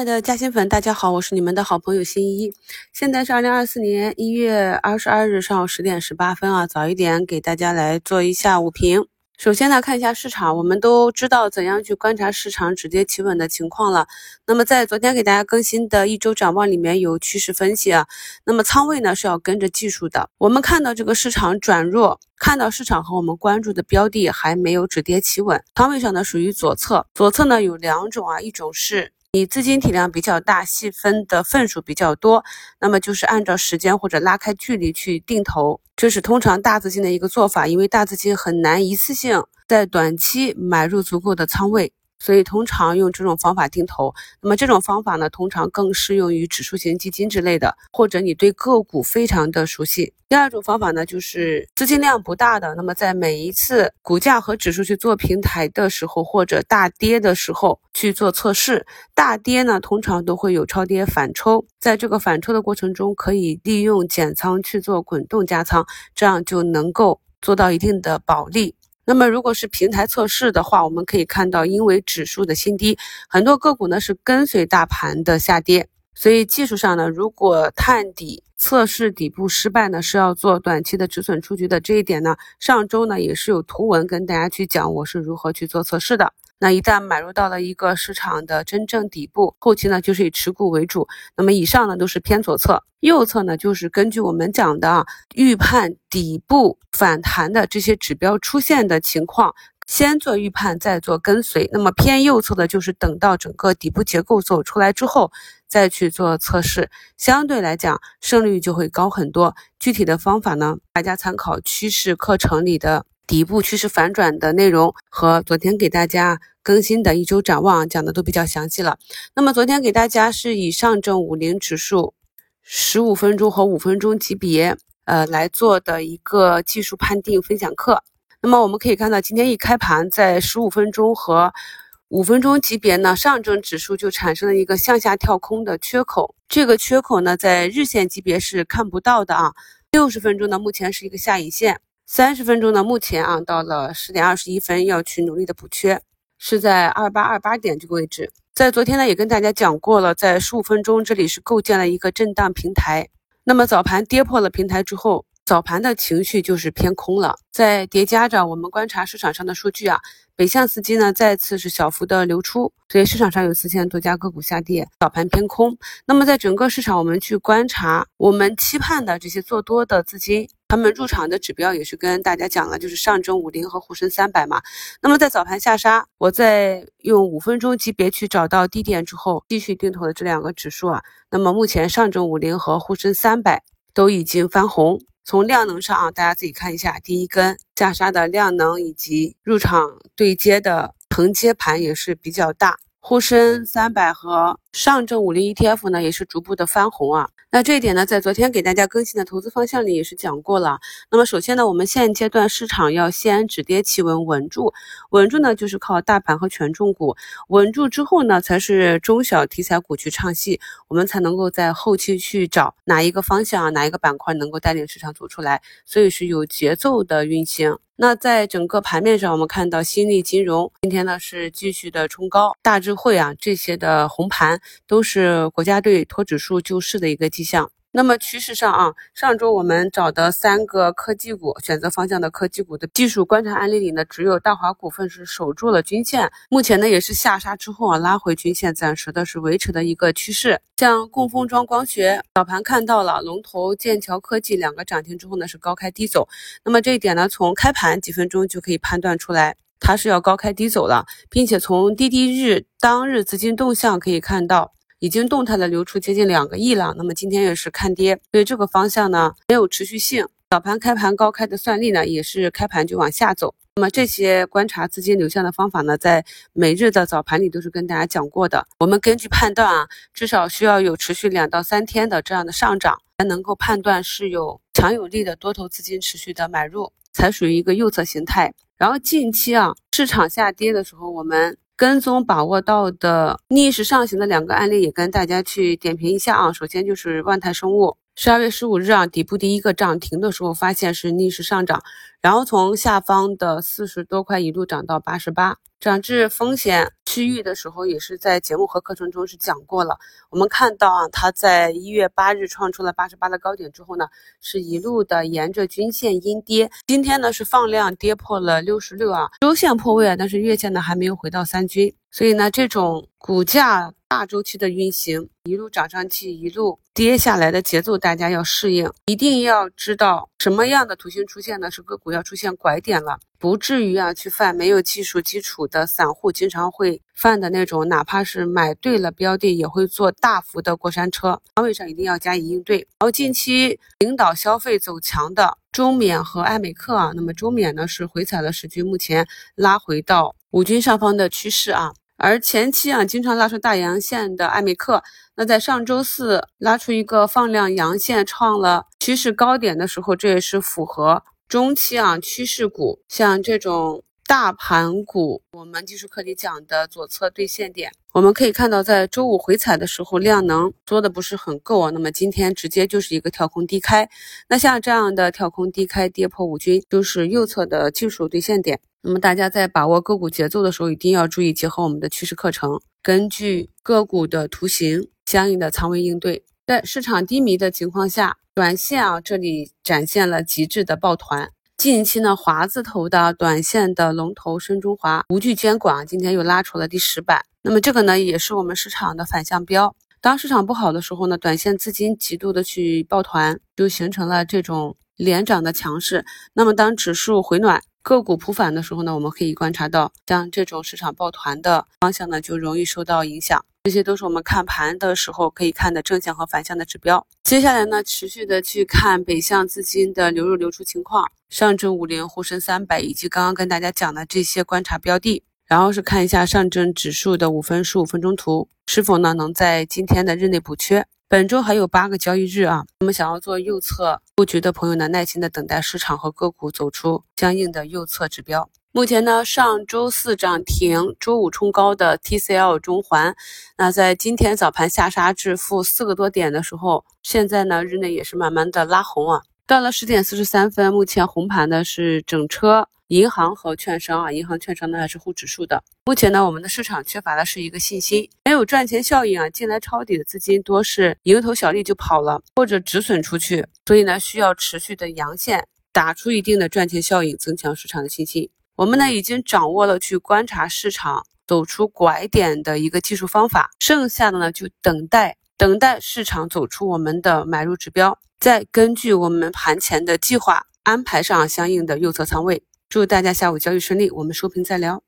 亲爱的嘉兴粉，大家好，我是你们的好朋友新一。现在是二零二四年一月二十二日上午十点十八分啊，早一点给大家来做一下午评。首先呢，看一下市场，我们都知道怎样去观察市场止跌企稳的情况了。那么在昨天给大家更新的一周展望里面有趋势分析啊，那么仓位呢是要跟着技术的。我们看到这个市场转弱，看到市场和我们关注的标的还没有止跌企稳，仓位上呢属于左侧，左侧呢有两种啊，一种是。你资金体量比较大，细分的份数比较多，那么就是按照时间或者拉开距离去定投，这是通常大资金的一个做法，因为大资金很难一次性在短期买入足够的仓位。所以通常用这种方法定投，那么这种方法呢，通常更适用于指数型基金之类的，或者你对个股非常的熟悉。第二种方法呢，就是资金量不大的，那么在每一次股价和指数去做平台的时候，或者大跌的时候去做测试。大跌呢，通常都会有超跌反抽，在这个反抽的过程中，可以利用减仓去做滚动加仓，这样就能够做到一定的保利。那么，如果是平台测试的话，我们可以看到，因为指数的新低，很多个股呢是跟随大盘的下跌，所以技术上呢，如果探底测试底部失败呢，是要做短期的止损出局的。这一点呢，上周呢也是有图文跟大家去讲我是如何去做测试的。那一旦买入到了一个市场的真正底部，后期呢就是以持股为主。那么以上呢都是偏左侧，右侧呢就是根据我们讲的，预判底部反弹的这些指标出现的情况，先做预判，再做跟随。那么偏右侧的就是等到整个底部结构走出来之后，再去做测试，相对来讲胜率就会高很多。具体的方法呢，大家参考趋势课程里的。底部趋势反转的内容和昨天给大家更新的一周展望讲的都比较详细了。那么昨天给大家是以上证五零指数十五分钟和五分钟级别呃来做的一个技术判定分享课。那么我们可以看到，今天一开盘在十五分钟和五分钟级别呢，上证指数就产生了一个向下跳空的缺口。这个缺口呢，在日线级别是看不到的啊。六十分钟呢，目前是一个下影线。三十分钟呢，目前啊到了十点二十一分，要去努力的补缺，是在二八二八点这个位置。在昨天呢，也跟大家讲过了，在十五分钟这里是构建了一个震荡平台。那么早盘跌破了平台之后，早盘的情绪就是偏空了。在叠加着我们观察市场上的数据啊，北向资金呢再次是小幅的流出，所以市场上有四千多家个股下跌，早盘偏空。那么在整个市场，我们去观察我们期盼的这些做多的资金。他们入场的指标也是跟大家讲了，就是上证五零和沪深三百嘛。那么在早盘下杀，我在用五分钟级别去找到低点之后，继续定投的这两个指数啊。那么目前上证五零和沪深三百都已经翻红。从量能上啊，大家自己看一下，第一根下杀的量能以及入场对接的承接盘也是比较大。沪深三百和上证五零 ETF 呢，也是逐步的翻红啊。那这一点呢，在昨天给大家更新的投资方向里也是讲过了。那么首先呢，我们现阶段市场要先止跌企稳，稳住，稳住呢就是靠大盘和权重股稳住之后呢，才是中小题材股去唱戏，我们才能够在后期去找哪一个方向、哪一个板块能够带领市场走出来。所以是有节奏的运行。那在整个盘面上，我们看到新力金融今天呢是继续的冲高，大智慧啊这些的红盘都是国家队托指数救市的一个迹象。那么趋势上啊，上周我们找的三个科技股选择方向的科技股的技术观察案例里呢，只有大华股份是守住了均线，目前呢也是下杀之后啊拉回均线，暂时的是维持的一个趋势。像供封装光学早盘看到了龙头剑桥科技两个涨停之后呢是高开低走，那么这一点呢从开盘几分钟就可以判断出来，它是要高开低走了，并且从滴滴日当日资金动向可以看到。已经动态的流出接近两个亿了，那么今天也是看跌，所以这个方向呢没有持续性。早盘开盘高开的算力呢，也是开盘就往下走。那么这些观察资金流向的方法呢，在每日的早盘里都是跟大家讲过的。我们根据判断啊，至少需要有持续两到三天的这样的上涨，才能够判断是有强有力的多头资金持续的买入，才属于一个右侧形态。然后近期啊，市场下跌的时候，我们。跟踪把握到的逆势上行的两个案例，也跟大家去点评一下啊。首先就是万泰生物，十二月十五日啊，底部第一个涨停的时候，发现是逆势上涨，然后从下方的四十多块一路涨到八十八。涨至风险区域的时候，也是在节目和课程中是讲过了。我们看到啊，它在一月八日创出了八十八的高点之后呢，是一路的沿着均线阴跌。今天呢是放量跌破了六十六啊，周线破位啊，但是月线呢还没有回到三均。所以呢，这种股价大周期的运行，一路涨上去，一路跌下来的节奏，大家要适应。一定要知道什么样的图形出现呢？是个股要出现拐点了，不至于啊去犯没有技术基础的散户经常会犯的那种，哪怕是买对了标的，也会做大幅的过山车。仓位上一定要加以应对。然后近期领导消费走强的中免和爱美克啊，那么中免呢是回踩了十均，目前拉回到五均上方的趋势啊。而前期啊，经常拉出大阳线的艾美克，那在上周四拉出一个放量阳线，创了趋势高点的时候，这也是符合中期啊趋势股，像这种大盘股，我们技术课里讲的左侧兑现点。我们可以看到，在周五回踩的时候，量能缩的不是很够啊，那么今天直接就是一个跳空低开，那像这样的跳空低开跌破五均，就是右侧的技术兑现点。那么大家在把握个股节奏的时候，一定要注意结合我们的趋势课程，根据个股的图形相应的仓位应对。在市场低迷的情况下，短线啊这里展现了极致的抱团。近期呢，华字头的短线的龙头深中华无惧监管，今天又拉出了第十板。那么这个呢，也是我们市场的反向标。当市场不好的时候呢，短线资金极度的去抱团，就形成了这种连涨的强势。那么当指数回暖，个股普反的时候呢，我们可以观察到，像这种市场抱团的方向呢，就容易受到影响。这些都是我们看盘的时候可以看的正向和反向的指标。接下来呢，持续的去看北向资金的流入流出情况，上证五零、沪深三百以及刚刚跟大家讲的这些观察标的。然后是看一下上证指数的五分、十五分钟图，是否呢能在今天的日内补缺。本周还有八个交易日啊，那么想要做右侧布局的朋友呢，耐心的等待市场和个股走出相应的右侧指标。目前呢，上周四涨停，周五冲高的 TCL 中环，那在今天早盘下杀至负四个多点的时候，现在呢日内也是慢慢的拉红啊。到了十点四十三分，目前红盘的是整车。银行和券商啊，银行、券商呢还是护指数的。目前呢，我们的市场缺乏的是一个信心，没有赚钱效应啊。进来抄底的资金多是蝇头小利就跑了，或者止损出去，所以呢，需要持续的阳线打出一定的赚钱效应，增强市场的信心。我们呢已经掌握了去观察市场走出拐点的一个技术方法，剩下的呢就等待等待市场走出我们的买入指标，再根据我们盘前的计划安排上相应的右侧仓位。祝大家下午交易顺利，我们收评再聊。